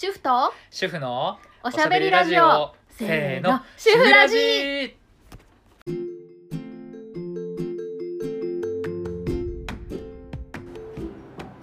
主婦と主婦のおしゃべりラジオ。せーの。主婦ラジ。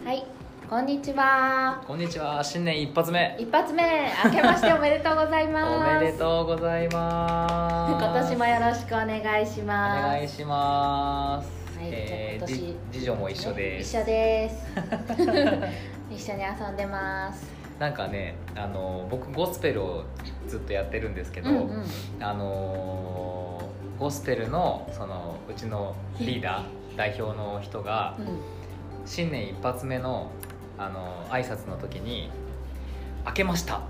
はい。こんにちは。こんにちは。新年一発目。一発目。明けましておめでとうございます。おめでとうございます。今年もよろしくお願いしおます。願いします、はいえー次女も一緒です。一緒です。一緒に遊んでますなんかねあの僕ゴスペルをずっとやってるんですけど、うんうん。あのゴスペルのそのうちのリーダー代表の人がうん。新年一発目のあの挨拶の時に「明けました」っ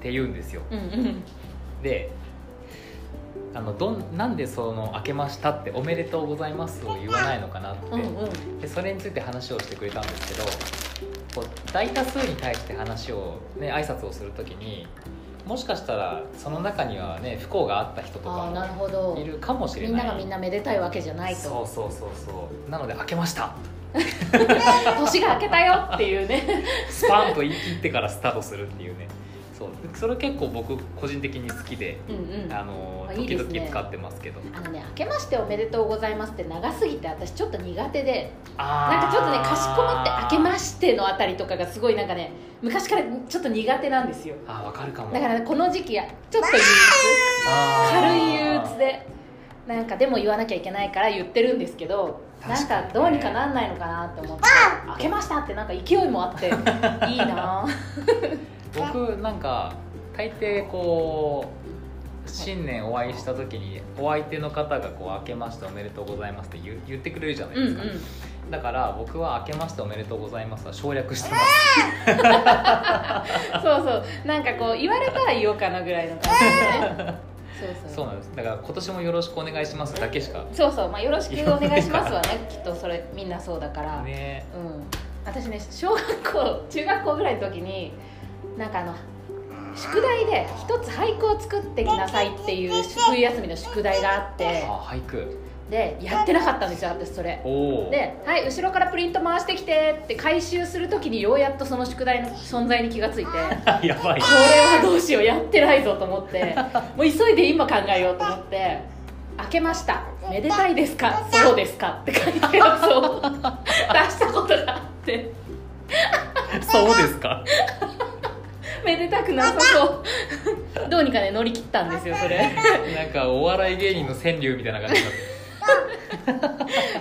て言うんですよ。うんうん。であのどんなんでその「明けました」って「おめでとうございます」を言わないのかなって、うんうん。でそれについて話をしてくれたんですけどこう大多数に対して話をね挨拶をする時にもしかしたらその中にはね不幸があった人とかもいるかもしれない。みんながみんなめでたいわけじゃないと。そうそうそうそう。なので「明けました」年が明けたよっていうね。スパンと言い切ってからスタートするっていうねそうそれ結構僕個人的に好きで、うんうん。あの時々使ってますけど。あのね「明けましておめでとうございます」って長すぎて私ちょっと苦手でなんかちょっとねかしこまって「明けまして」のあたりとかがすごいなんかね昔からちょっと苦手なんですよ。あーわかるかも。だからねこの時期やちょっと憂鬱。軽い憂鬱でなんかでも言わなきゃいけないから言ってるんですけどなんかどうにかなんないのかなって思って「明けました」ってなんか勢いもあっていいな僕なんか大抵こう新年お会いした時にお相手の方がこう「明けましておめでとうございます」って言う言ってくれるじゃないうんうん。ですか、だから僕は「明けましておめでとうございます」は省略してます。そうそう。なんかこう言われたら言おうかなぐらいの感じでね。そうそうそうなんです。だから今年もよろしくお願いしますだけしか。そうそう。まあよろしくお願いしますわねきっとそれみんなそうだから、ね。うん。私ね小学校中学校ぐらいの時になんかあの宿題で一つ俳句を作ってきなさいっていう冬休みの宿題があって。あ俳句。でやってなかったんですよ私それ。で「はい後ろからプリント回してきて」って回収する時にようやっとその宿題の存在に気がついて。やばい。これはどうしようやってないぞと思って。もう急いで今考えようと思って「開けました。めでたいですか？そうですか」って書いたやつを出したことがあって。そうですか？めでたくなさそう。どうにかね乗り切ったんですよそれ。なんかお笑い芸人の川柳みたいな感じになって。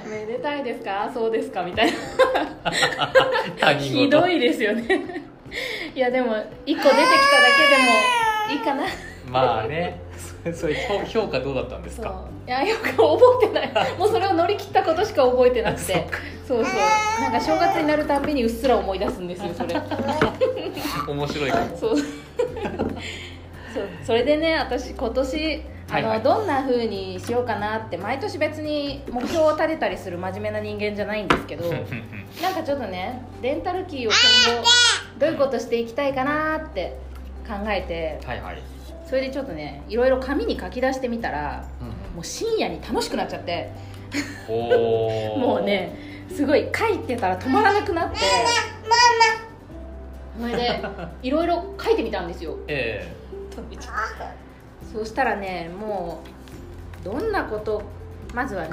めでたいですか？そうですか？みたいな。ひどいですよね。いやでも一個出てきただけでもいいかな。まあね。そそれ評評価どうだったんですか？いやよく覚えてない。もうそれを乗り切ったことしか覚えてなくて。そうそう。なんか正月になるたんびにうっすら思い出すんですよそれ面白いかも。そう。そう。それでね私今年あの、はいはい。どんな風にしようかなって毎年別に目標を立てたりする真面目な人間じゃないんですけどなんかちょっとねレンタルキーを今後どういうことしていきたいかなって考えてはいはい、それでちょっとねいろいろ紙に書き出してみたらうん。もう深夜に楽しくなっちゃって。もうねすごい書いてたら止まらなくなって。それでいろいろ書いてみたんですよ。えそうしたらねもうどんなことまずはね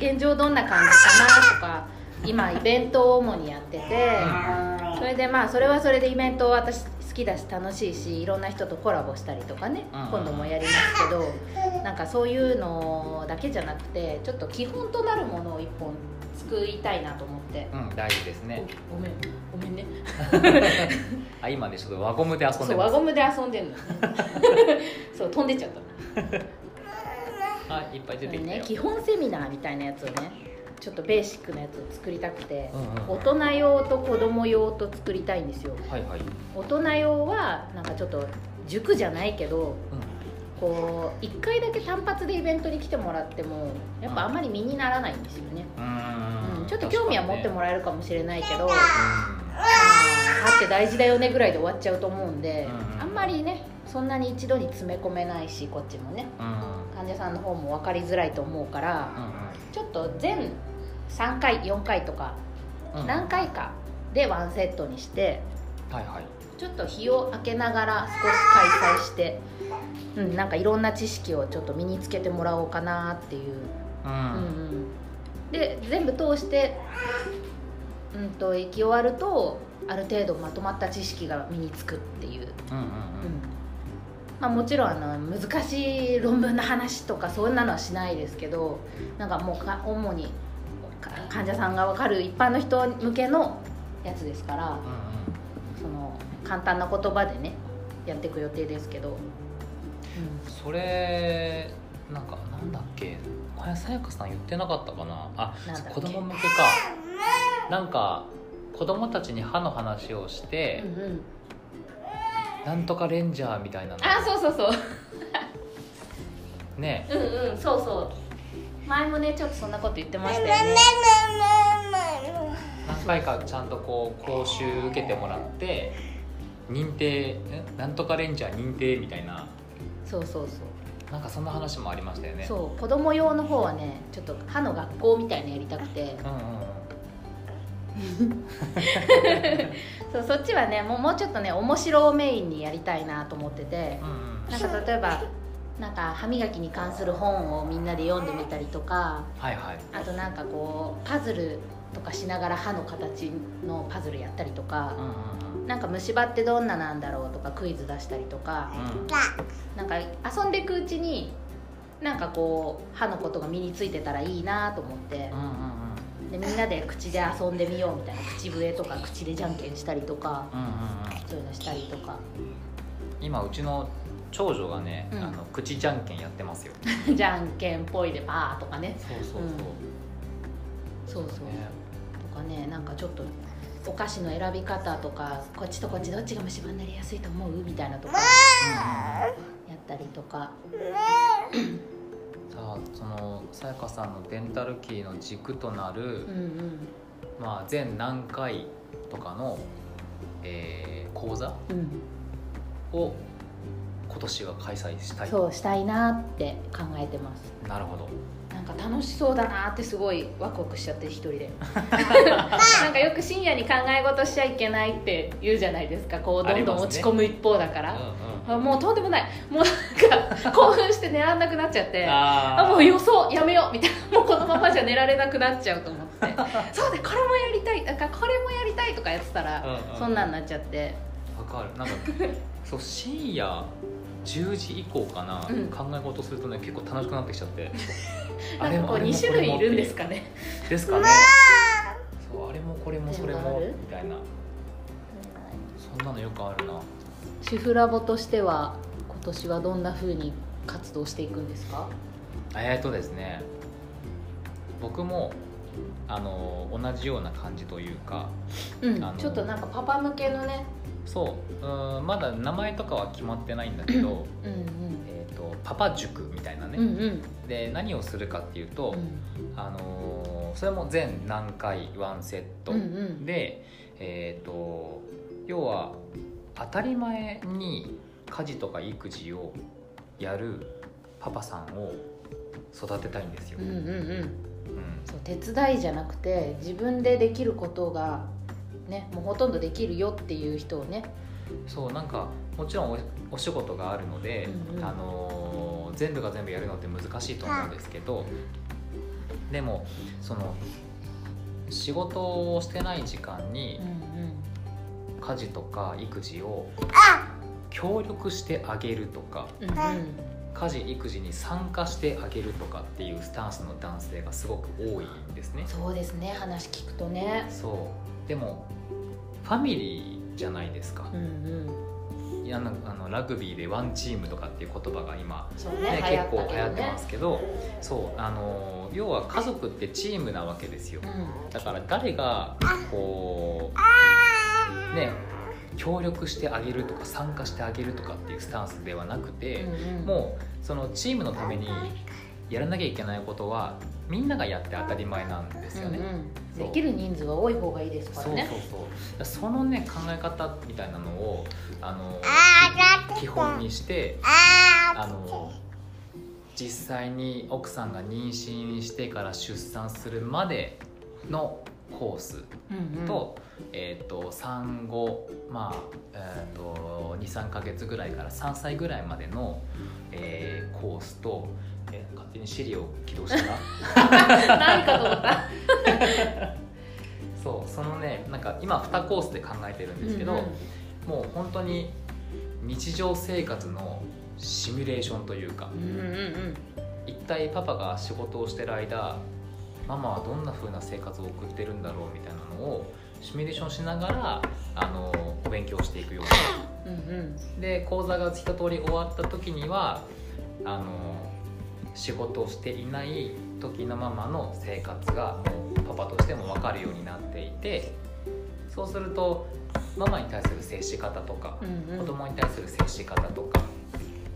今現状どんな感じかなとか今イベントを主にやっててそれでまあそれはそれでイベント私好きだし楽しいしいろんな人とコラボしたりとかねうん。今度もやりますけどなんかそういうのだけじゃなくてちょっと基本となるものを一本作りたいなと思って。えうん大事ですね。ごめんごめんね。あ今ねちょっと輪ゴムで遊んそでます。う輪ゴムで遊んでんの。そう飛んでっちゃった。あいっぱい出てきたよ、ね基本セミナーみたいなやつをねちょっとベーシックなやつを作りたくて、うんうん大人用と子供用と作りたいんですよ。はいはい、大人用はなんかちょっと塾じゃないけどこう1回だけ単発でイベントに来てもらってもやっぱあんまり身にならないんですよね、うん。ううん。ん、ちょっと興味は持ってもらえるかもしれないけど、うまあ歯って大事だよねぐらいで終わっちゃうと思うんで、うん。あんまりねそんなに一度に詰め込めないしこっちもね。んうん。患者さんの方も分かりづらいと思うからうんちょっと全3回4回とかうん。何回かでワンセットにしてはいはい。ちょっと日を空けながら少し開催して、うん、なんかいろんな知識をちょっと身につけてもらおうかなっていう、うん、うんうん、で全部通して、うん、と行き終わるとある程度まとまった知識が身につくっていう、うんうんうん。まあ、もちろんあの難しい論文の話とかそんなのはしないですけどなんかもうか主にか患者さんが分かる一般の人向けのやつですからうんうん。その簡単な言葉でねやっていく予定ですけど、それなんかなんだっけ？前さやかさん言ってなかったかな？あ子供向けか。なんか子供たちに歯の話をして、うんうん、なんとかレンジャーみたいなの。あそうそうそう。ね。うんうんそうそう。前もねちょっとそんなこと言ってましたよね。何回かちゃんとこう講習受けてもらって認定んなんとかレンジャー認定みたいなそうそうそう。なんかそんな話もありましたよね。そう子供用の方はねちょっと歯の学校みたいなやりたくて。うんうん そうそっちはねもうもうちょっとね面白をメインにやりたいなと思ってて。うんうん。なんか例えばなんか歯磨きに関する本をみんなで読んでみたりとか。はいはい。あとなんかこうパズルとかしながら歯の形のパズルやったりとか。うんうんなんか虫歯ってどんななんだろうとかクイズ出したりとかうん。なんか遊んでいくうちになんかこう歯のことが身についてたらいいなと思ってうんうんうん。でみんなで口で遊んでみようみたいな口笛とか口でじゃんけんしたりとかうんうんうん。そういうのしたりとか。今うちの長女がね、うん。あの口じゃんけんやってますよ。じゃんけんぽいでパーとかね。そうそうそう、そうそう。ね。とかねなんかちょっとお菓子の選び方とかこっちとこっちどっちが虫歯になりやすいと思う？みたいなとかやったりとか。さあそのさやかさんのデンタルキーの軸となる、うんうん。まあ、全何回とかの、えー講座？うん。を今年は開催したいそうしたいなって考えてます。なるほどなんか楽しそうだなってすごいワクワクしちゃって一人で。なんかよく深夜に考え事しちゃいけないって言うじゃないですかこうどんどん落ち込む一方だから、うんうん。あもうとんでもない。もうなんか興奮して寝られなくなっちゃって。あもう予想やめようみたいな。もうこのままじゃ寝られなくなっちゃうと思って。そうだこれもやりたい。なんかこれもやりたいとかやってたら、うんうん。そんなんなっちゃって。わかる。なんかそう深夜10時以降かな、うん。考え事するとね結構楽しくなってきちゃって。なんかこう2種類いるんですかね。ですかね。そうあれもこれもそれもみたいな。そんなのよくあるな。主婦ラボとしては今年はどんな風に活動していくんですか？えーとですね僕もあの同じような感じというかうん。ちょっとなんかパパ向けのねそううーんまだ名前とかは決まってないんだけど、うんうん。えー、とパパ塾みたいなね、うんうん。で何をするかっていうと、うん。あのーそれも全何回ワンセット。うんうん。で、えー、と要は当たり前に家事とか育児をやるパパさんを育てたいんですよ。うんうんうん。うん。そう手伝いじゃなくて自分でできることがねもうほとんどできるよっていう人をね。そうなんかもちろんおお仕事があるので、うんうん。あのー全部が全部やるのって難しいと思うんですけどでもその仕事をしてない時間にうん家事とか育児を協力してあげるとかうんうん。家事育児に参加してあげるとかっていうスタンスの男性がすごく多いんですね。そうですね話聞くとね。そうでもファミリーじゃないですか。うんうん。いやあのラグビーでワンチームとかっていう言葉が今、ねね。結構流行ってますけどそうあの要は家族ってチームなわけですよ。うん。だから誰がこうね協力してあげるとか参加してあげるとかっていうスタンスではなくて、うんうん。もうそのチームのためにやらなきゃいけないことはみんながやって当たり前なんですよね。うんうん。できる人数が多い方がいいですからね。そうそうそう。そのね考え方みたいなのをあの基本にしてあの実際に奥さんが妊娠してから出産するまでのコースうんうん。と,、えー、と産後、まあえー、と23か月ぐらいから3歳ぐらいまでの、えーコースと、えー勝手にシリを起動したな 何かと思った。そうそのねなんか今2コースで考えてるんですけど、うんうん。もう本当に日常生活のシミュレーションというかうんうんうん。一体パパが仕事をしてる間ママはどんな風な生活を送ってるんだろうみたいなのをシミュレーションしながらあのお勉強していくよううんうん。なで講座が一通り終わった時にはあの仕事をしていない時のママの生活がパパとしても分かるようになっていてそうするとママに対する接し方とかうんうん。子供に対する接し方とか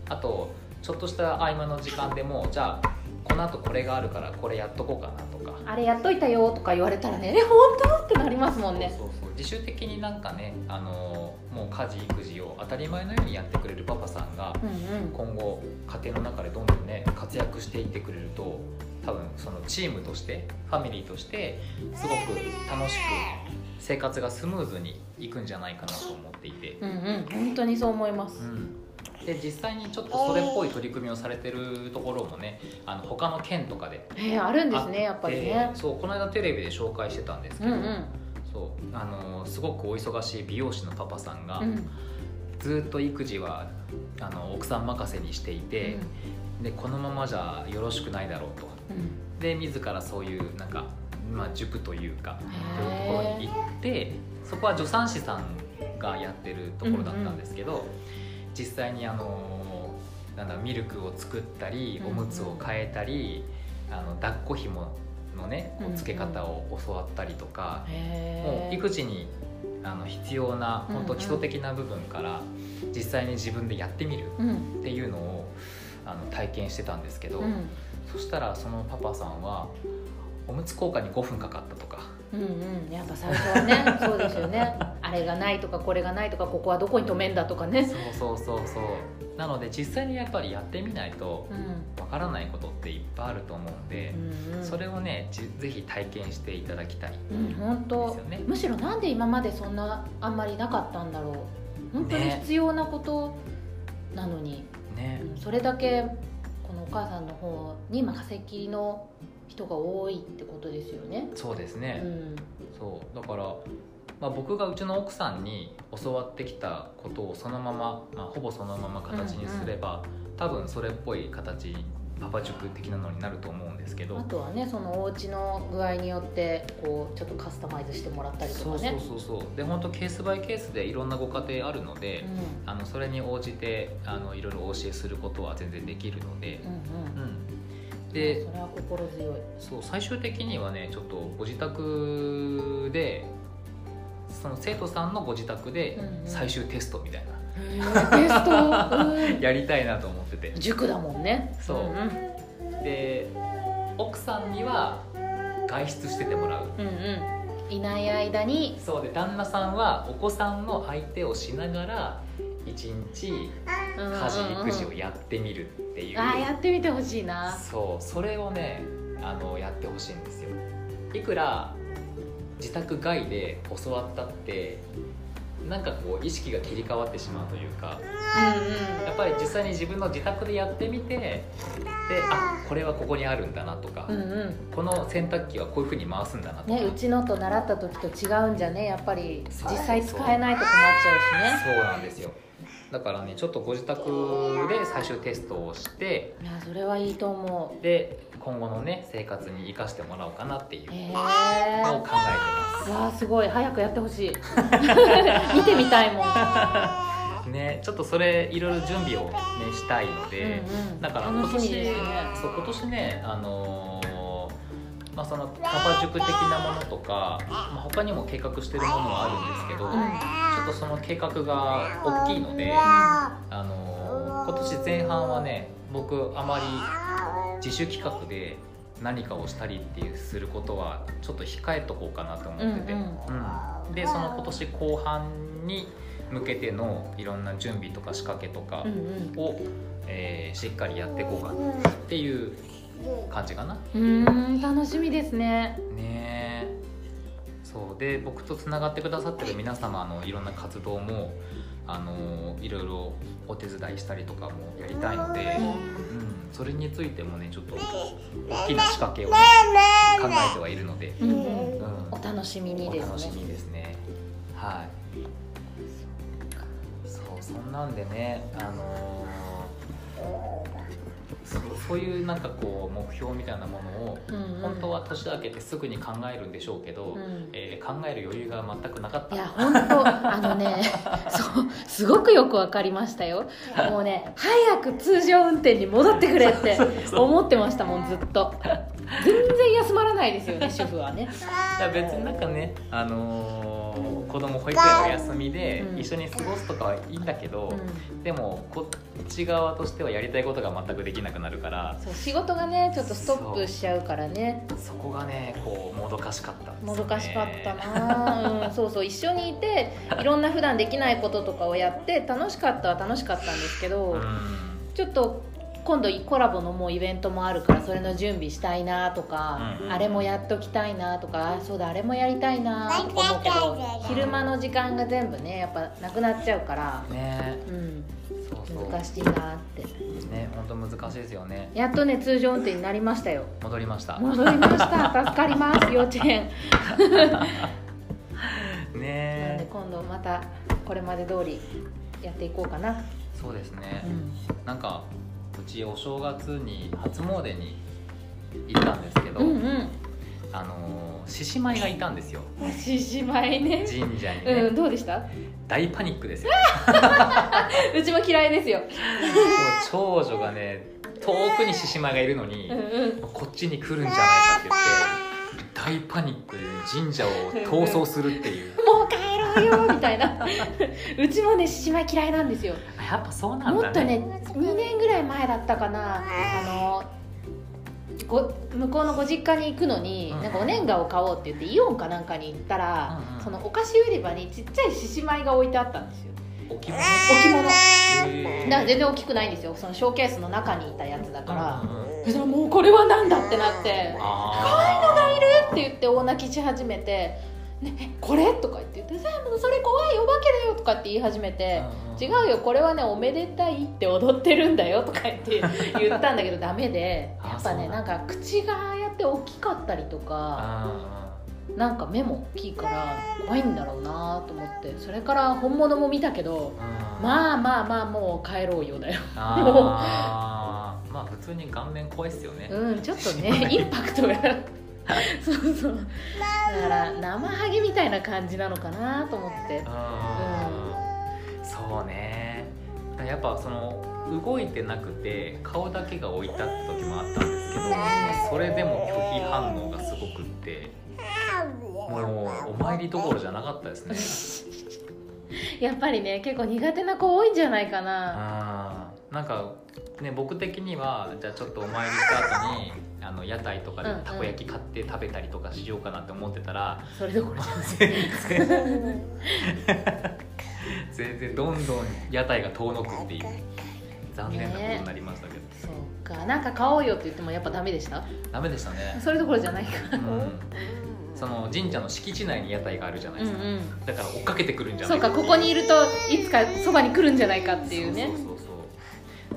あとちょっとした合間の時間でもじゃあこのあとこれがあるからこれやっとこうかなとか。あれやっといたよとか言われたらねえ本当？ってなりますもんね。そうそう自主的になんかねあのもう家事育児を当たり前のようにやってくれるパパさんがうんうん。今後家庭の中でどんどんね活躍していってくれると多分そのチームとしてファミリーとしてすごく楽しく生活がスムーズにいくんじゃないかなと思っていて。うんうん。本当にそう思います。うんで実際にちょっとそれっぽい取り組みをされてるところもねあの他の県とかでえー、あるんですねやっぱりね。そうこの間テレビで紹介してたんですけど、うんうん。そうあのすごくお忙しい美容師のパパさんが、うん。ずっと育児はあの奥さん任せにしていて、でこのままじゃよろしくないだろうと。うん。で自らそういうなんか、まあ、塾というかへー。そういうところに行ってそこは助産師さんがやってるところだったんですけど、実際にあのなんだミルクを作ったりおむつを変えたり、あの抱っこひものねこうつけ方を教わったりとか、もうへえ育児にあの必要な本当うん。うん基礎的な部分から実際に自分でやってみるうん。っていうのをあの体験してたんですけど、うん。そしたらそのパパさんはおむつ交換に5分かかったとかうんうん。やっぱ最初はね そうですよね。あれがないとかこれがないとかここはどこに止めんだとかね。そうそうそうそう。なので実際にやっぱりやってみないとうん。わからないことっていっぱいあると思うんでう、んうん。それをねじぜひ体験していただきたい。うん本当。むしろなんで今までそんなあんまりなかったんだろう。本当にね。必要なことなのに、ね。うんそれだけこのお母さんの方に任せっきりの人が多いってことですよね。そうですうね、ん。そう。だから、まあ、僕がうちの奥さんに教わってきたことをそのまま、まあ、ほぼそのまま形にすれば、多分それっぽい形パパ塾的なのになると思うんですけど。あとはねそのお家の具合によってこうちょっとカスタマイズしてもらったりとそうそうかね。そうそう。で本当ケースバイケースでいろんなご家庭あるので、あのそれに応じてあのいろいろお教えすることは全然できるので。うん、うんうん。うん、でそれは心強い。そう最終的にはねちょっとご自宅でその生徒さんのご自宅でうんうん。最終テストみたいな、テスト、うん。やりたいなと思ってて。塾だもんね。そう。んん。で奥さんには外出しててもらう。うんうん。いない間に。そうで旦那さんはお子さんの相手をしながら一日家事育児をやってみる。っていう、あーやってみてほしいな。そうそれをねあのやってほしいんですよ。いくら自宅外で教わったってなんかこう意識が切り替わってしまうというかうんやっぱり実際に自分の自宅でやってみてであこれはここにあるんだなとか、うんうん。この洗濯機はこういうふうに回すんだなとか、ねうちのと習った時と違うんじゃねやっぱり実際使えないと困っちゃうしね。そうなんですよだからねちょっとご自宅で最終テストをしていやそれはいいと思で今後のね生活に生かしてもらおうかなっていうのを考えてわあすごい。早くやってほしい。見てみたいもん、ま すねちょっとそれいろいろ準備をねしたいので、うんうん。だから今年ね。そう今年ねあのーまあ、そのパパ塾的なものとか、まあ、他にも計画してるものはあるんですけど、うん。ちょっとその計画が大きいので、あのー今年前半はね僕あまり自主企画で何かをしたりっていうすることはちょっと控えとこうかなと思ってて、うんうん。でその今年後半に向けてのいろんな準備とか仕掛けとかうんを、えーしっかりやっていこうかなっていう感じかな。うん楽しみですね。ねそう。で僕とつながってくださってる皆様のいろんな活動もあのいろいろお手伝いしたりとかもやりたいので、うん、それについてもねちょっと大きな仕掛けを、ね、考えてはいるので、うん。うん。うんお楽しみにおですね。楽しみですね。はい。そうそんなんでねあのーそうそういうなんかこう目標みたいなものを本当は年明けてすぐに考えるんでしょうけど、うん。えー考える余裕が全くなかった。いや本当あのね そうすごくよくわかりましたよ。もうね早く通常運転に戻ってくれって 思ってましたもんずっと。全然休まらないですよね主婦はね。いや別になんかね、あのー子供保育園の休みでうん。一緒に過ごすとかはいいんだけど、うん。でもこっち側としてはやりたいことが全くできなくなるからそう仕事がねちょっとストップしちゃうからね。そこがねこうもどかしかったもどかしかったな、うん、そうそう一緒にいていろんな普段できないこととかをやって楽しかったは楽しかったんですけど、うん。ちょっと今度コラボのもうイベントもあるからそれの準備したいなとか、うん。あれもやっときたいなとかあそうだあれもやりたいなとか思うけど昼間の時間が全部ねやっぱなくなっちゃうから、ね。うん、そうそう。難しいなって。ね本当難しいですよね。やっとね通常運転になりましたよ。戻りました。戻りました。助かります幼稚園。なんでね今度またこれまで通りやっていこうかな、そうですね、うん。なんかうちお正月に初詣に行ったんですけど、うんうん。あの獅子舞がいたんですよ。獅子舞ね。神社にね、うんどうでした？大パニックですよ。うちも嫌いですよ。長女がね遠くに獅子舞がいるのに、うんうん。こっちに来るんじゃないかって言って大パニックで神社を逃走するっていう。もう帰ろうよみたいな。うちもね獅子舞嫌いなんですよ。やっぱそうなんもだね。っとね2年ぐらい前だったかな。あのご向こうのご実家に行くのに、うん。なんかお年賀を買おうって言ってイオンかなんかに行ったら、うんうん。そのお菓子売り場にちっちゃい獅子舞が置いてあったんですよ。置物。置物。だから全然大きくないんですよ。そのショーケースの中にいたやつだから、うんもうこれはなんだってなって。あって言って大泣きし始めて「ね、えこれ?」とか言って言って「さあそれ怖いお化けだよ」とかって言い始めて「違ううよこれはねおめでたいって踊ってるんだよ」とか言って言ったんだけどダメであやっぱねなんんか口がやって大きかったりとかあなんか目も大きいから怖いんだろうなと思ってそれから本物も見たけどあまあまあまあもう帰ろうよだよ。まあ普通に顔面怖いっすよね、うんちょっとねインパクトが そうそう。だから生ハゲみたいな感じなのかなと思って。うん。そうね。やっぱその動いてなくて顔だけが置いてあった時もあったんですけどそれでも拒否反応がすごくってもうお参りどころじゃなかったですね。やっぱりね結構苦手な子多いんじゃないかな。なんかね僕的にはじゃあちょっとお参りした後にあの屋台とかでうんうん。たこ焼き買って食べたりとかしようかなって思ってたら、それどころじゃない全然全然どんどん屋台が遠のくっていう残念なことになりましたけど、そうか。なんか買おうよって言ってもやっぱダメでした？ダメでしたね、それどころじゃないか。うん、その神社の敷地内に屋台があるじゃないうんですか、うんだから追っかけてくるんじゃなそいう。かここにいるといつかそばに来るんじゃないかっていうね。そうそうそうそう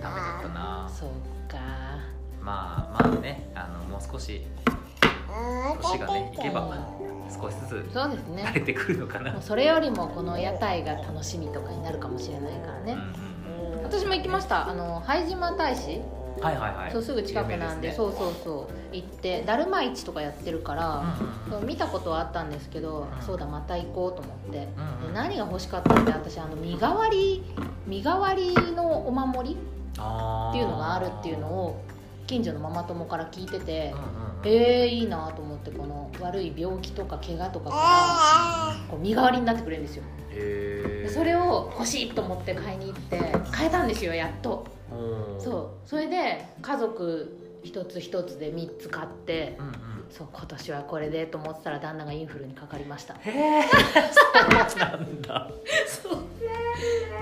ダメだったな。そうか。まあまあねあのもう少し年がねいけば少しずつそうですね。慣れてくるのかな、もうそれよりもこの屋台が楽しみとかになるかもしれないからね、うん私も行きました。あの拝島大使、はいはいはい。そうすぐ近くなんでね。そうそうそう。行ってだるま市とかやってるから、うんうんそう見たことはあったんですけど、うん。そうだまた行こうと思って、うんうん。で何が欲しかったって私あの身代わり身代わりのお守りっていうのがあるっていうのを近所のママ友から聞いててうん、うんうん。えー、いいなと思ってこの悪い病気とか怪我とかからこう身代わりになってくれるんですよ。へー。でそれを欲しいと思って買いに行って買えたんですよやっと。おーそう。それで家族一つ一つで3つ買ってうんうん。そう今年はこれでと思ってたら旦那がインフルにかかりました。へえそうなんだ。そう。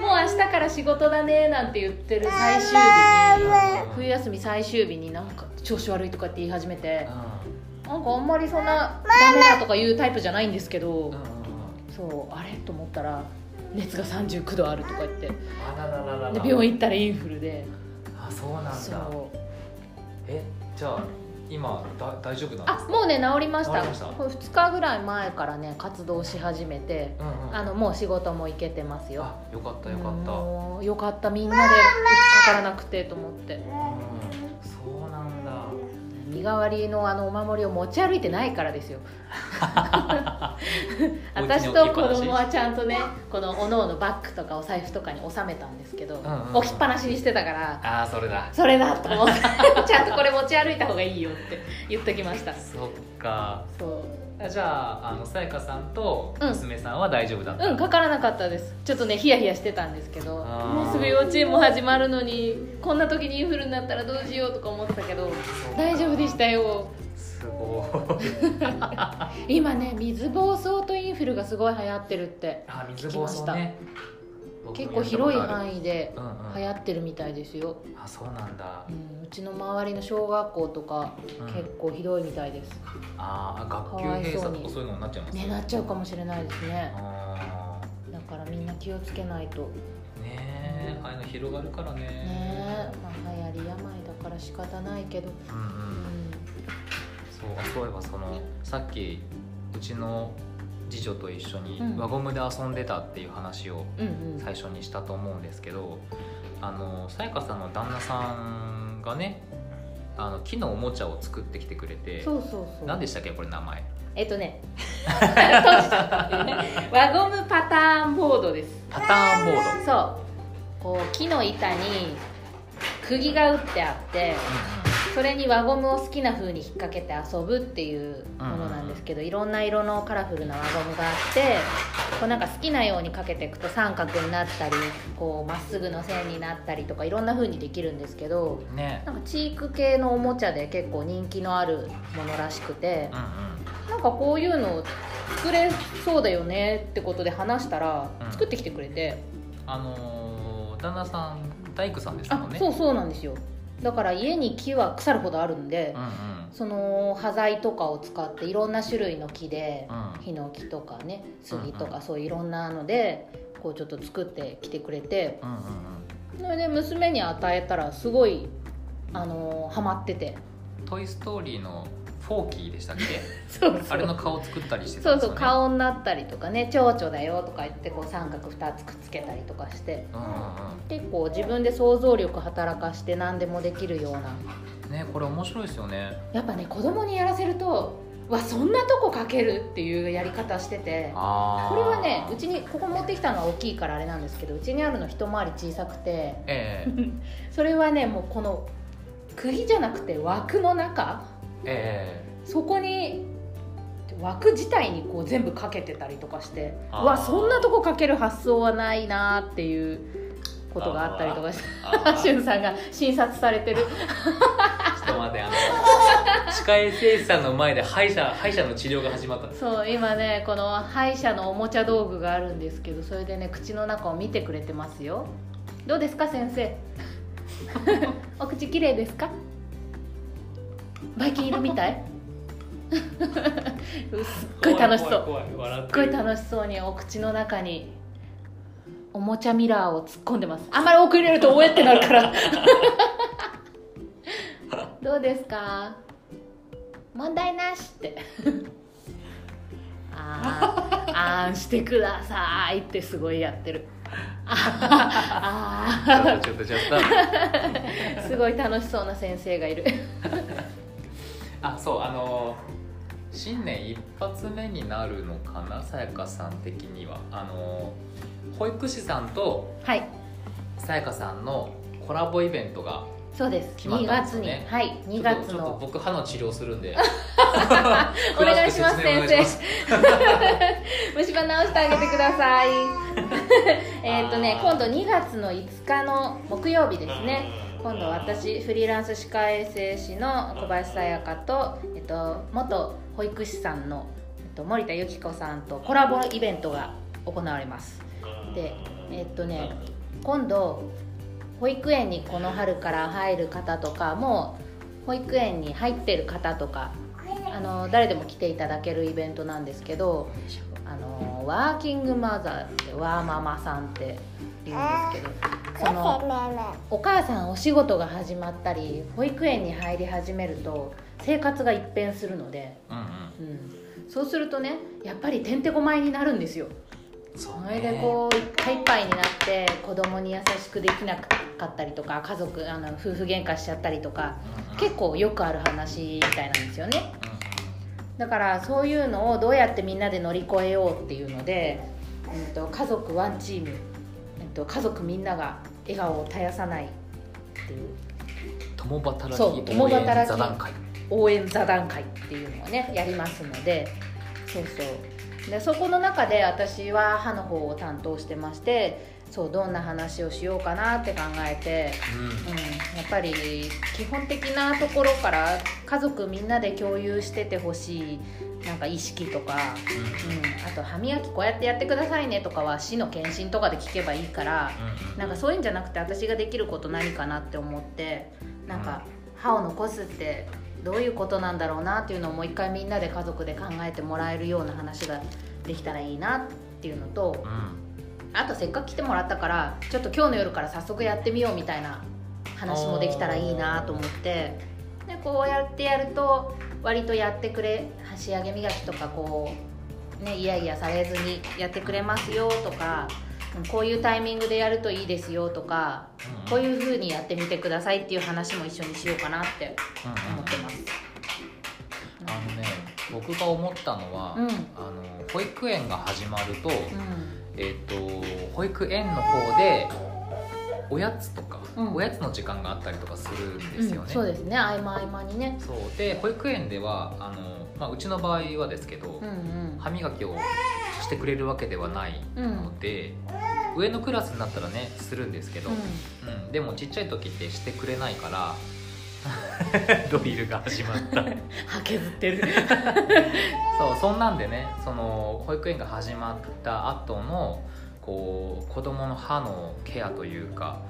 もう明日から仕事だねなんて言ってる最終日に冬休み最終日になんか調子悪いとかって言い始めてあなんかあんまりそんなダメだとかいうタイプじゃないんですけど、そうあれ？と思ったら熱が39度あるとか言って。で病院行ったらインフルで。あそうなんだ。そうえじゃあ今だ大丈夫なんですか？あもうね治りました。治りました。これ2日ぐらい前からね活動し始めてうんうん。あのもう仕事も行けてますよ。あよかったよかった。もうよかった。みんなでかからなくてと思って。うん身代わりのあのお守りを持ち歩いてないからですよ。私と子供はちゃんとねこのおのおのバッグとかお財布とかに収めたんですけど、んうんうん。置きっぱなしにしてたからああそれだ。それだと思って。ちゃんとこれ持ち歩いた方がいいよって言っときました。そっか。そう。あじゃああのさやかさんと娘さんは大丈夫だった、うんかからなかったです。ちょっとねヒヤヒヤしてたんですけどもうすぐ幼稚園も始まるのにこんな時にインフルになったらどうしようとか思ってたけど大丈夫でしたよ。すごい。今ね水疱瘡とインフルがすごい流行ってるってあ水疱瘡ね結構広い囲範囲でうんうん。流行ってるみたいですよ、あそうなんだ。うん、うちの周りの小学校とかうん。結構ひどいみたいです、あー学級閉鎖とかそういうのになっちゃいますね。なっちゃうかもしれないですね。あだからみんな気をつけないと。ーねえああいうの広がるからね。ねえまあ流行り病だから仕方ないけど。うんうん。うん。そうあそういえばそのさっきうちの次女と一緒にうん。輪ゴムで遊んでたっていう話をうんうん。最初にしたと思うんですけどあのさやかさんの旦那さんがねあの木のおもちゃを作ってきてくれてそうそうそう。何でしたっけ？これ名前。えっとね。輪ゴムパターンボードです。パターンボード。そう。こう木の板に釘が打ってあってそれに輪ゴムを好きな風に引っ掛けて遊ぶっていうものなんですけど、いろんな色のカラフルな輪ゴムがあってこうなんか好きなようにかけていくと三角になったりこうまっすぐの線になったりとかいろんな風にできるんですけどうんね。なんかチーク系のおもちゃで結構人気のあるものらしくてうんうん。なんかこういうの作れそうだよねってことで話したらうん。作ってきてくれて。あのー旦那さん大工さんですもんね。あそうそうなんですよだから家に木は腐るほどあるんで、うんうん。その端材とかを使っていろんな種類の木で、うん。ヒノキとかね杉とうんかそういういろんなのでこうちょっと作ってきてくれてうんうんうん。それで娘に与えたらすごいあのーハマってて。トイ・ストーリーのフォーキーでしたっけ？そうそう。あれの顔作ったりしてそうそう顔になったりとかね蝶々だよとか言ってこう三角2つくっつけたりとかして。うんうん結構自分で想像力働かして何でもできるような。うんねこれ面白いですよね。やっぱね子供にやらせるとわそんなとこかけるっていうやり方してて。これはねうちにここ持ってきたのは大きいからあれなんですけどうちにあるの一回り小さくて。ええ。それはねもうこの釘じゃなくて枠の中えそこに枠自体にこう全部かけてたりとかしてわそんなとこかける発想はないなっていうことがあったりとかしてゅん さんが診察されてる。ちょっと待ってあの歯科衛生士さんの前で歯医者歯医者の治療が始まった。そう今ねこの歯医者のおもちゃ道具があるんですけどそれでね口の中を見てくれてますよ。どうですか先生？お口綺麗ですか？バイキン色みたい？すっごい楽しそう。怖い怖い怖い笑っすってごい楽しそうにお口の中におもちゃミラーを突っ込んでます。あんまり奥入れるとおえってなるから。どうですか？問題なしって。あーあーんしてくださいってすごいやってる。ああちょっとちょっとちょっと。すごい楽しそうな先生がいる。あそうあの新年一発目になるのかなさやかさん的には。あの保育士さんとはい。さやかさんのコラボイベントがそうです。決まっ2月に、たんですよね。はい。2月ちょっとの僕歯の治療するんで。お願いします詳く説明お願いします。虫歯直してあげてください。えっとね今度2月の5日の木曜日ですね今度私フリーランス歯科衛生士の小林さやかと、えっと、元保育士さんの、えっと、森田由紀子さんとコラボイベントが行われます。でえっとね今度保育園にこの春から入る方とかもう保育園に入ってる方とかあの誰でも来ていただけるイベントなんですけどあのワーキングマザーってワーママさんって言うんですけどそのお母さんお仕事が始まったり保育園に入り始めると生活が一変するので、うんうん。うん、そうするとねやっぱりてんてこまいになるんですよ。それでこういっぱいいっぱいになって子供に優しくできなかったりとか家族あの夫婦喧嘩しちゃったりとかうんうん。結構よくある話みたいなんですよね。だからそういうのをどうやってみんなで乗り越えようっていうので、うん、と家族ワンチーム、えっと、家族みんなが笑顔を絶やさないっていう。共働きそう共働き応援座談会。応援座談会っていうのをねやりますので。そうそう。でそこの中で私は歯の方を担当してましてそうどんな話をしようかなって考えて、うん。うん、やっぱり基本的なところから家族みんなで共有しててほしいなんか意識とか、うん、あと歯磨きこうやってやってくださいねとかは市の検診とかで聞けばいいからうんうん。なんかそういうんじゃなくて私ができること何かなって思ってなんか歯を残すってどういうことなんだろうなっていうのをもう一回みんなで家族で考えてもらえるような話ができたらいいなっていうのとうん。あとせっかく来てもらったからちょっと今日の夜から早速やってみようみたいな話もできたらいいなと思ってでこうやってやると割とやってくれ仕上げ磨きとかこうねいやいやされずにやってくれますよとかうんこういうタイミングでやるといいですよとかこういう風にやってみてくださいっていう話も一緒にしようかなってうんうん思ってます。あのね僕が思ったのは、うん。あの保育園が始まると,、うえっと保育園の方でおやつとか、うん。おやつの時間があったりとかするんですよん、ね。そうですね。合間合間にね。そう。で保育園ではあの、まあ、うちの場合はですけど、うんうん。歯磨きをしてくれるわけではないうん。ので、上のクラスになったらねするんですけど、ううん。でもちっちゃい時ってしてくれないからドリルが始まった。ん歯削ってる。そうそんなんでねその保育園が始まった後のこう子供の歯のケアというか、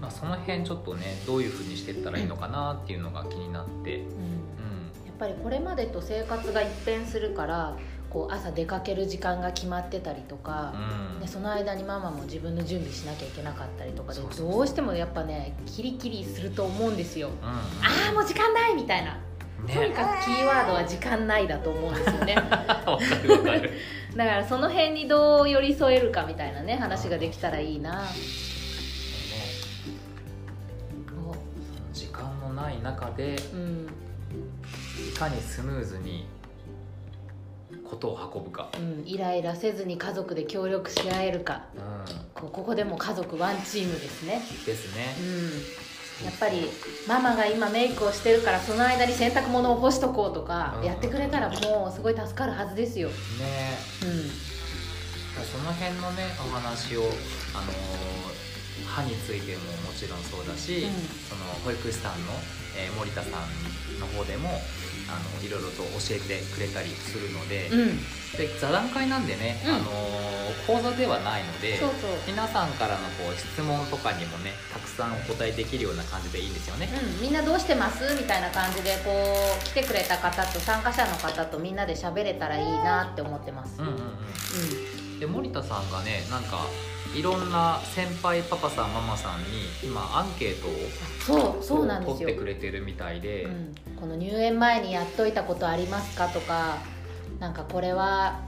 まあ、その辺ちょっとねどういうふうにしていったらいいのかなっていうのが気になって、うんぱりこれまでと生活が一変するからこう朝出かける時間が決まってたりとか、うん。でその間にママも自分の準備しなきゃいけなかったりとかでどうしてもやっぱねキリキリすると思うんですよ。うああもう時間ないみたいな、んとにねかくキーワードは時間ないだと思うんですよね。だからその辺にどう寄り添えるかみたいなね話ができたらいいな。時間のない中でううん。いかにスムーズにことを運ぶか、うん、イライラせずに家族で協力し合えるか。うこうここでも家族ワンチームですね。ん、ですね。うん、やっぱりママが今メイクをしてるからその間に洗濯物を干しとこうとかうん。やってくれたらもうすごい助かるはずですよ、ね。うん、その辺のねお話を、あのー歯についてももちろんそうだし、うん。その保育士さんの、えー森田さんの方でもあのいろいろと教えてくれたりするので,、うん、で座談会なんでね、うん。あのー講座ではないので皆さんからのこう質問とかにもねたくさんお答えできるような感じでいいんですよね。うん、みんなどうしてます？みたいな感じでこう来てくれた方と参加者の方とみんなで喋れたらいいなって思ってます、うんうんうん。うん、で森田さんがねなんかいろんな先輩パパさんママさんに今アンケートをそうそうなんですよ。取ってくれてるみたいで、うん、この入園前にやっといたことありますかとかなんかこれは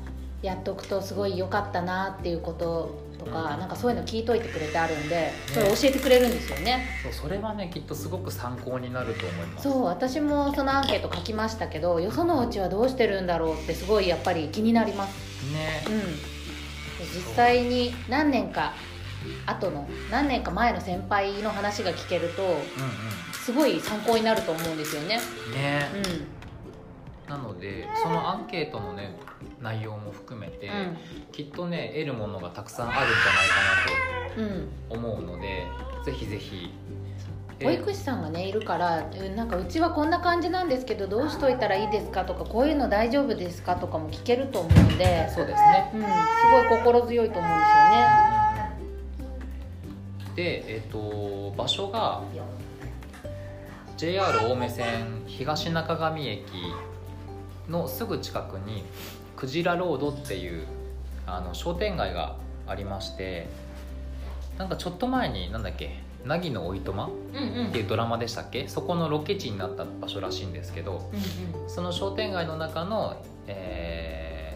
やっとくとすごい良かったなっていうこととか、うん。なんかそういうの聞いといてくれてあるんで、それ教えてくれるんですよね。そうそれはねきっとすごく参考になると思います。そう私もそのアンケート書きましたけどよそのうちはどうしてるんだろうってすごいやっぱり気になります。ね。うん実際に何年か後の何年か前の先輩の話が聞けるとうんうすごい参考になると思うんですよね。ん。ね。う、なのでそのアンケートのね内容も含めて、ん。きっとね得るものがたくさんあるんじゃないかなうん、うん。と思うのでぜひぜひ保育士さんがねいるからうんなんかうちはこんな感じなんですけどどうしといたらいいですかとかこういうの大丈夫ですかとかも聞けると思うんで、そうですねうん、すごい心強いと思うんですよね。で、えっと場所が JR 青梅線東中上駅のすぐ近くにクジラロードっていうあの商店街がありましてなんかちょっと前になんだっけ「凪のおいとま」うんうん。っていうドラマでしたっけ？そこのロケ地になった場所らしいんですけどうんその商店街の中の、えー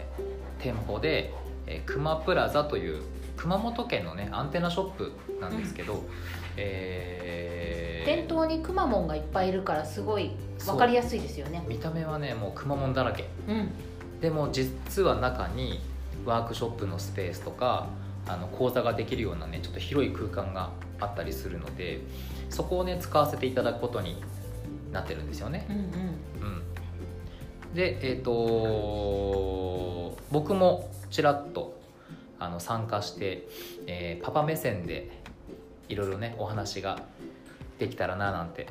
店舗で、えー、熊プラザという熊本県のねアンテナショップなんですけど、えー店頭にくまモンがいっぱいいるからすごい分かりやすいですよね。見た目はねもうくまモンだらけ。うん。でも実は中にワークショップのスペースとかあの講座ができるようなねちょっと広い空間があったりするのでそこをね使わせていただくことになってるんですよね。うんうん。うん、でえっ、と僕もちらっとあの参加して、えーパパ目線でいろいろねお話ができたらななんて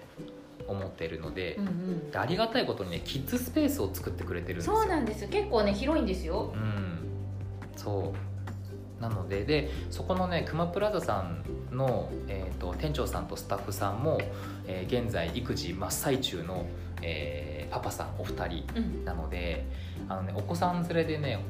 思ってるので,、うんうん。でありがたいことにねキッズスペースを作ってくれてるんですよ。そうなんですよ。結構ね広いんですよ。うん。そうなのででそこのね熊プラザさんの、えー、と店長さんとスタッフさんも、えー現在育児真っ最中の、えーパパさんお二人うん。なのであの、ね、お子さん連れでね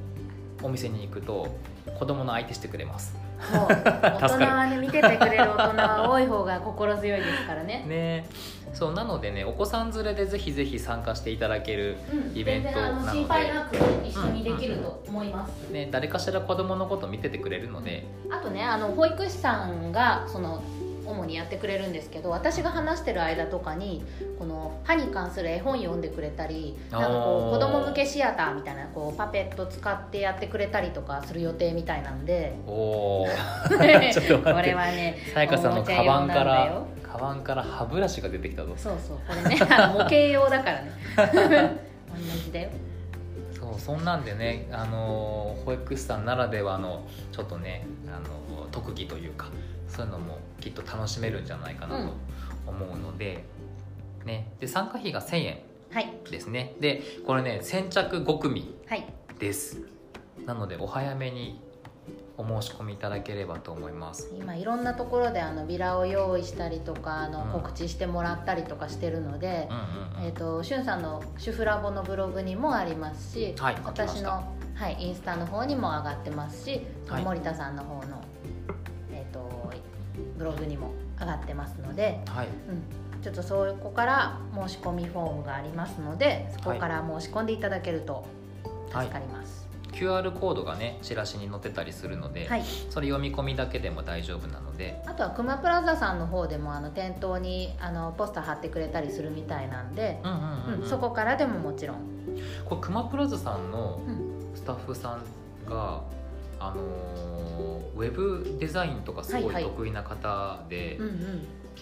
お店に行くと子供の相手してくれます。大人はね見ててくれる大人は多い方が心強いですからね。ねそうなのでねお子さん連れでぜひぜひ参加していただける、うんイベントなので。心配なく一緒にできると思います、ね、誰かしら子供のこと見ててくれるので、あとねあの保育士さんがその主にやってくれるんですけど私が話してる間とかにこの歯に関する絵本読んでくれたりなんかこう子供向けシアターみたいなこうパペット使ってやってくれたりとかする予定みたいなんで。おお これはねさやかさんのカバンからよ。カバンから歯ブラシが出てきたぞ。そうそうこれねあの 模型用だからね。同じだよ。そうそんなんでね、あの保育士さんならではのちょっとね、あの特技というかそういうのもきっと楽しめるんじゃないかなと思うので,、ね、で参加費が1000円はい。ですね。でこれね先着5組はい。です。なのでお早めにお申し込みいただければと思います。今いろんなところであのビラを用意したりとかあのうん。告知してもらったりとかしてるのでえー、としゅんさんの主婦ラボのブログにもありますし、はい私の、はい、インスタの方にも上がってますし、はい。森田さんの方の、ブログにも上がってますので、はい。うん、ちょっとそこから申し込みフォームがありますのでそこから申し込んでいただけると助かります。QR コードがねチラシに載ってたりするので、はい。それ読み込みだけでも大丈夫なので。あとは熊プラザさんの方でもあの店頭にあのポスター貼ってくれたりするみたいなんで、うんうんうん、うん。うんそこからでももちろん、これ熊プラザさんのうん。スタッフさんが、あのーウェブデザインとかすごい得意な方で、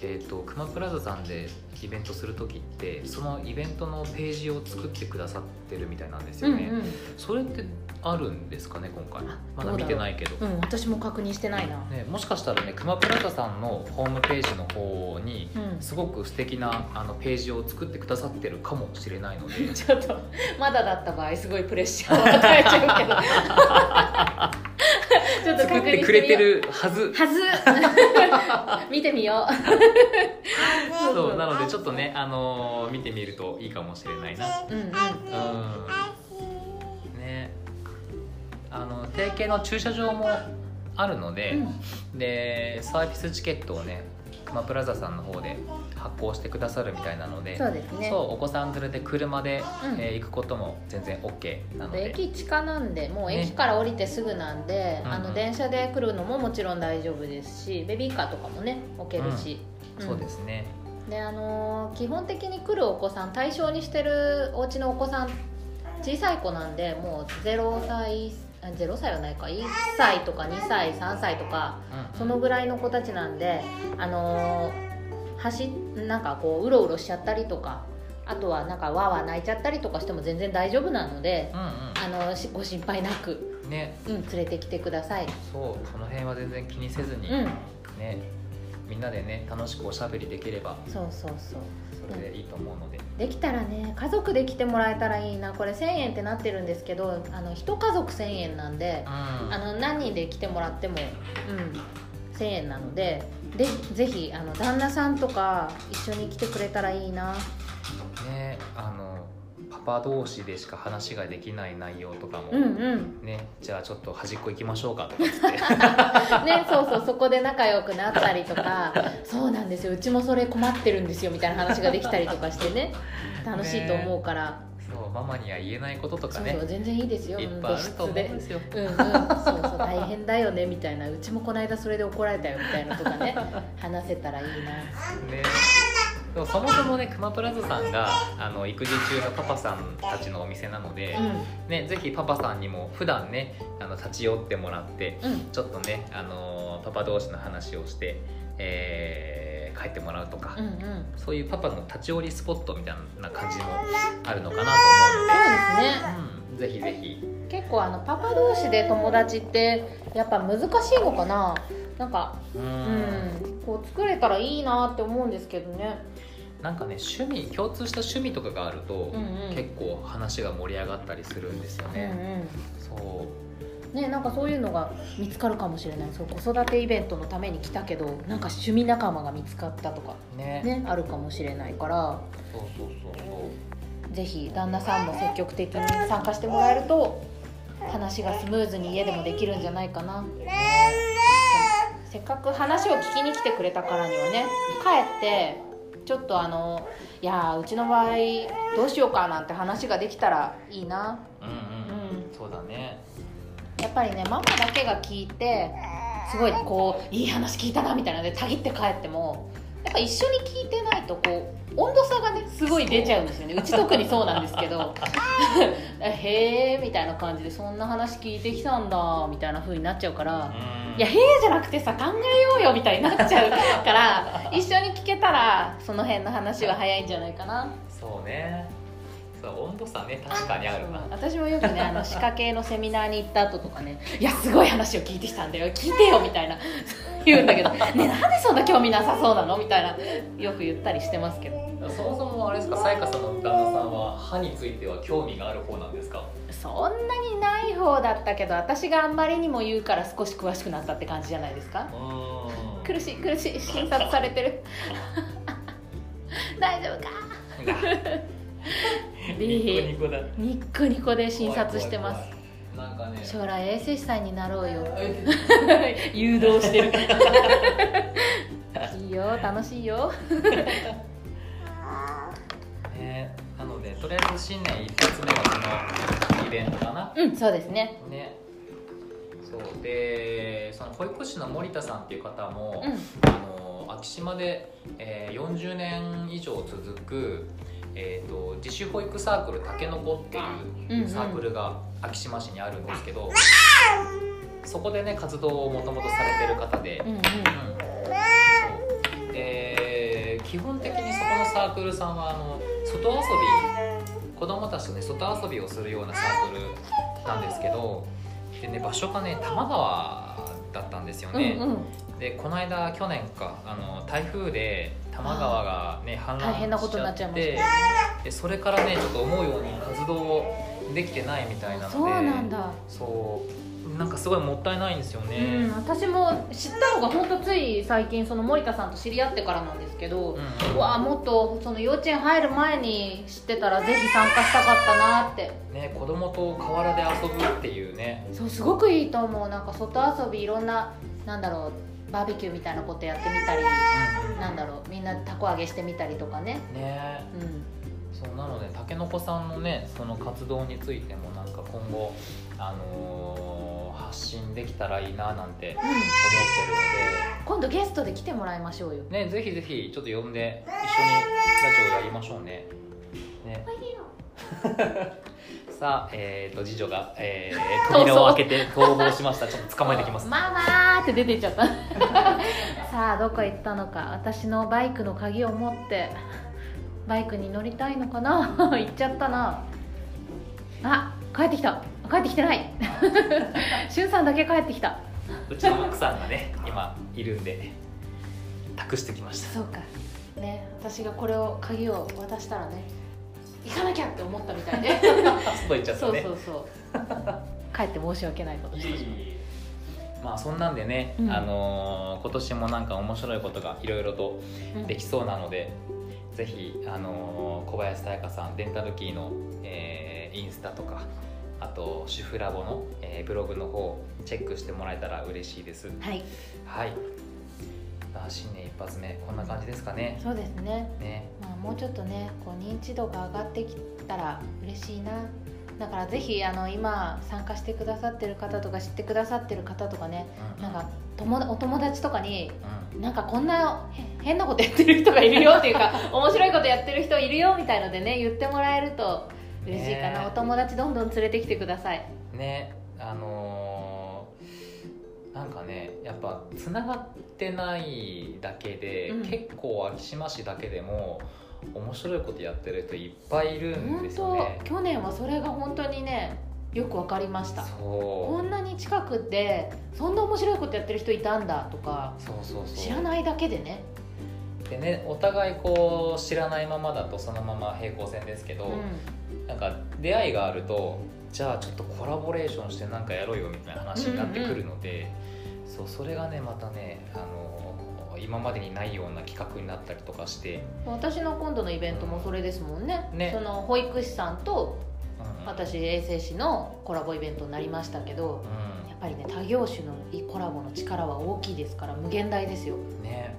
えー、と熊プラザさんでイベントする時ってそのイベントのページを作ってくださってるみたいなんですよね、うんうん。それってあるんですかね今回。あまだ見てないけど。うん、私も確認してないな、ね、もしかしたらね熊プラザさんのホームページの方にうん、すごく素敵なあのページを作ってくださってるかもしれないので。ちょっとまだだった場合すごいプレッシャーを与えちゃうけど ちょっと作っててくれてるはず。はず。見てみよう。そうなのでちょっとね、あのー見てみるといいかもしれないな。うんうんうん。ね。あの提携の駐車場もあるので、でサービスチケットをね熊プラザさんの方で発行してくださるみたいなのでそうですね。そうお子さん連れて車で、うん。えー行くことも全然 OK なので。駅近なんでもうね。駅から降りてすぐなんで、あうんうん。の電車で来るのももちろん大丈夫ですしベビーカーとかもね置けるし、ん。そうですね。であのー基本的に来るお子さん対象にしてるお家のお子さん小さい子なんでもう0歳あ0歳はないか。1歳とか2歳3歳とかうん。そのぐらいの子たちなんであのー走なんかこううろうろしちゃったりとかあとはなんかわーわー泣いちゃったりとかしても全然大丈夫なので、うんあのしご心配なく、うんね。うん、連れてきてください。そうその辺は全然気にせずに、うん、ね。みんなでね楽しくおしゃべりできれば。そうそうそうそれでいいと思うので、できたらね家族で来てもらえたらいいな。これ1000円ってなってるんですけどあの1家族1000円なんでうん。あの何人で来てもらっても、うん、1000円なのででぜひあの旦那さんとか一緒に来てくれたらいいな。ねあのパパ同士でしか話ができない内容とかも、うんうん。ねじゃあちょっと端っこ行きましょうかとか。っつってねそうそうそこで仲良くなったりとか。そうなんですよ。うちもそれ困ってるんですよみたいな話ができたりとかしてね。楽しいと思うから、そうママには言えないこととかね。そうそう全然いいですよ。いっうんぱいあると思うんでですよ。うんうん。そうそう大変だよねみたいな。うちもこの間それで怒られたよみたいなとかね。話せたらいいな。ねでもそもそもね熊プラザさんがあの育児中のパパさんたちのお店なので、うね、ぜひパパさんにも普段ねあの立ち寄ってもらってんうん。ちょっとね、あのパパ同士の話をして、えー帰ってもらうとか、うんうん。そういうパパの立ち寄りスポットみたいな感じもあるのかなとそうですね。思うので、うん、ぜひぜひ。結構あのパパ同士で友達ってやっぱ難しいのかな。なんかううんんこう作れたらいいなって思うんですけどね。なんかね趣味共通した趣味とかがあると、うんうん。結構話が盛り上がったりするんですようんね、うん。そね、なんかそういうのが見つかるかもしれない。そう子育てイベントのために来たけどなんか趣味仲間が見つかったとかうね。ねあるかもしれないから。そうそうそうそう。ぜひ旦那さんも積極的に参加してもらえると話がスムーズに家でもできるんじゃないかなせっかく話を聞きに来てくれたからにはね帰ってちょっとあのいやーうちの場合どうしようかなんて話ができたらいいな。うんうん、うん。そうだね。やっぱりねママだけが聞いてすごいこういい話聞いたなみたいなのでたぎって帰ってもやっぱ一緒に聞いてないとこう温度差がねすごい出ちゃうんですよね。う。ち特にそうなんですけど。へえみたいな感じでそんな話聞いてきたんだみたいな風になっちゃうから、うん。いや「へえ」じゃなくてさ考えようよみたいになっちゃうから一緒に聞けたらその辺の話は早いんじゃないかな。そうね。そう温度差ね確かにあるな。私もよくねあの歯科系のセミナーに行った後とかね「いやすごい話を聞いてきたんだよ。聞いてよ」みたいな言うんだけど「ねなんでそんな興味なさそうなの?」みたいなよく言ったりしてますけど。そもそもあれですか？さやかさんの旦那さんは歯については興味がある方なんですか？そんなにない方だったけど私があんまりにも言うから少し詳しくなったって感じじゃないですかうん苦しい苦しい診察されてる大丈夫かニコニコだニッコニコで診察してますなんかね将来衛生士さんになろうよ。え 誘導してる。いいよ楽しいよ。ねなのでとりあえず新年一発目がこのイベントかな。うんそうですね。ね。そうでその保育士の森田さんっていう方も、うん。あの昭島で、えー40年以上続く、えー、と自主保育サークルたけのこっていうサークルが昭島市にあるんですけど、そこでね活動をもともとされてる方で、うんうん。で基本的にそこのサークルさんはあの外遊び子供たちとね外遊びをするようなサークルなんですけどで、ね、場所がね多摩川だったんですよね、うんうん。でこの間去年かあの台風で多摩川がね氾大変なことにな濫しちゃってでそれからねちょっと思うように活動できてないみたいなのでそうなんだ。そう。なんかすごいもったいないんですよね、うん、私も知ったのが本当つい最近その森田さんと知り合ってからなんですけど、うんうわあもっとその幼稚園入る前に知ってたらぜひ参加したかったなって。ね、子供と河原で遊ぶっていうね。そうすごくいいと思う。なんか外遊びいろんななんだろうバーベキューみたいなことやってみたりなんだろうみんなでたこ揚げしてみたりとかね。ね。うんそうなのでたけのこさんのねその活動についてもなんか今後、あのー発信できたらいいななんて思ってる今度ゲストで来てもらいましょうよ。のでねぜひぜひちょっと呼んで一緒にラジオやりましょうね。ね。さあ、えー、と次女が、えー、扉を開けて逃亡しました。ちょっと捕まえてきます。ママーって出てっちゃった。さあどこ行ったのか。私のバイクの鍵を持ってバイクに乗りたいのかな？行っちゃったな。あ帰ってきた。帰ってきてない。しゅんさんだけ帰ってきた。うちの奥さんがね今いるんで託してきました。そうか。ね私がこれを鍵を渡したらね行かなきゃって思ったみたいで。外行っちゃったね。そうそうそう。帰って申し訳ないことしてしままあそんなんでね、うん。あのー今年もなんか面白いことがいろいろとできそうなので、ぜひ、あのー小林彩香さんデンタルキーの、えーインスタとかあと主婦ラボの、えーブログの方チェックしてもらえたら嬉しいです。はい。はい。まあ新年一発目こんな感じですかね。そうですね。ね。まあ、もうちょっとねこう認知度が上がってきたら嬉しいなだからぜひあの今参加してくださってる方とか知ってくださってる方とかねうん。なんか友お友達とかにうん。なんかこんなへ変なことやってる人がいるよっていうか 面白いことやってる人いるよみたいのでね言ってもらえると嬉しいかな、ね。お友達どんどん連れてきてください。ね。あのーなんかねやっぱつながってないだけで、うん。結構昭島市だけでも面白いことやってる人いっぱいいるん本ですよね。当。去年はそれが本当にねよく分かりました。こそんなに近くでそんな面白いことやってる人いたんだとかうそうそうそう。知らないだけでね。でねお互いこう知らないままだとそのまま平行線ですけど、うなんか出会いがあるとじゃあちょっとコラボレーションしてなんかやろうよみたいな話になってくるので、そうそれがねまたねあの今までにないような企画になったりとかして、ん、私の今度のイベントもそれですもんね。ね。その保育士さんとうん。私衛生士のコラボイベントになりましたけどうやっぱりね他業種のコラボの力は大きいですから無限大ですよ、ん、ね。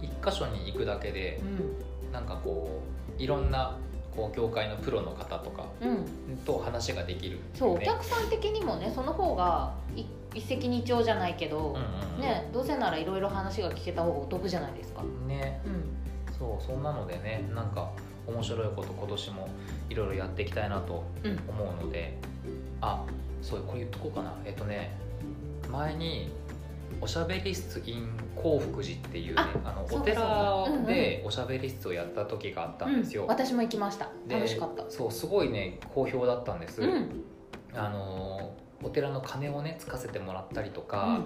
一箇所に行くだけでうん。なんかこういろんなこう業界のプロの方とかうん、と話ができる、そうおね客さん的にもねその方がい一石二鳥じゃないけどうん、うんうん。ねどうせならいろいろ話が聞けた方がお得じゃないですか、ね。うん、そうそんなのでねなんか面白いこと今年もいろいろやっていきたいなとうん。思うので。あそうこれ言っとこうかな。えっとね前におしゃべり室 in 興福寺っていうねあのお寺でおしゃべり室をやった時があったんですよ、うん、私も行きました。で楽しかった。そうすごいね好評だったんです、うん。あのお寺の鐘をねつかせてもらったりとか、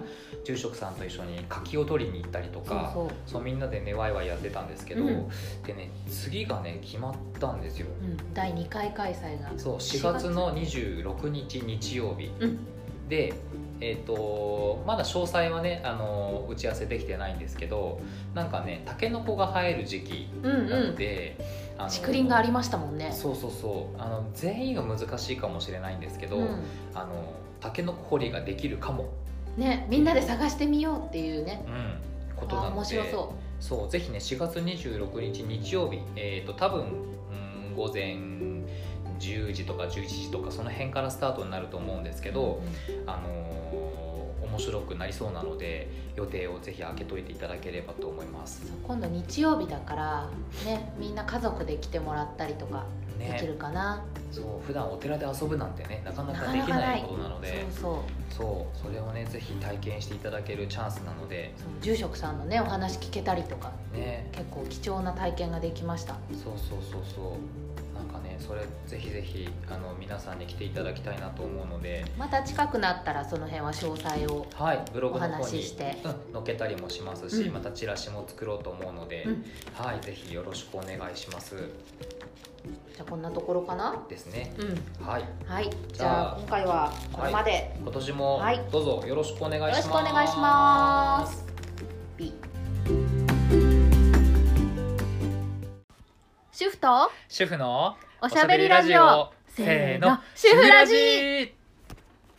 住職さんと一緒に柿を取りに行ったりとかそう、みんなでねワイワイやってたんですけど、うん。でね次がね決まったんですよ。うん、第2回開催がそう4月。の26日日曜日。うん。でえー、とまだ詳細はねあの打ち合わせできてないんですけどなんかねたけのこが生える時期うんなのうんで、あの竹林がありましたもんね。そうそうそう。あの全員が難しいかもしれないんですけど、うん。あのたけのこ掘りができるかも、ね、みんなで探してみようっていうね。うん、ことなあので。面白そそうぜひね4月26日日曜日えっ、と多分、うん、午前10時とか11時とかその辺からスタートになると思うんですけう、ど、うん。あのー面白くなりそうなので予定をぜひ開けといていただければと思います。今度日曜日だからねみんな家族で来てもらったりとかできるねかな、そう普段お寺で遊ぶなんてねなかなかできないいことなので。そうそう。そうそれをねぜひ体験していただけるチャンスなので。住職さんのねお話聞けたりとかね。結構貴重な体験ができました。そうそうそうそう。なんかねそれぜひぜひあの皆さんに来ていただきたいなと思うので。また近くなったらその辺は詳細をはいブログのお方に話しして。うん、載っけたりもしますし、うん。またチラシも作ろうと思うので、うん。はいぜひよろしくお願いしますじゃあこんなところかな？ですね。うん。はい。はい。じじゃあ今回はこれまで、今年もはい。どうぞよろしくお願いしよろます、しくお願いします。主婦と主婦のおしゃべりラジオ。せーの。主婦ラジ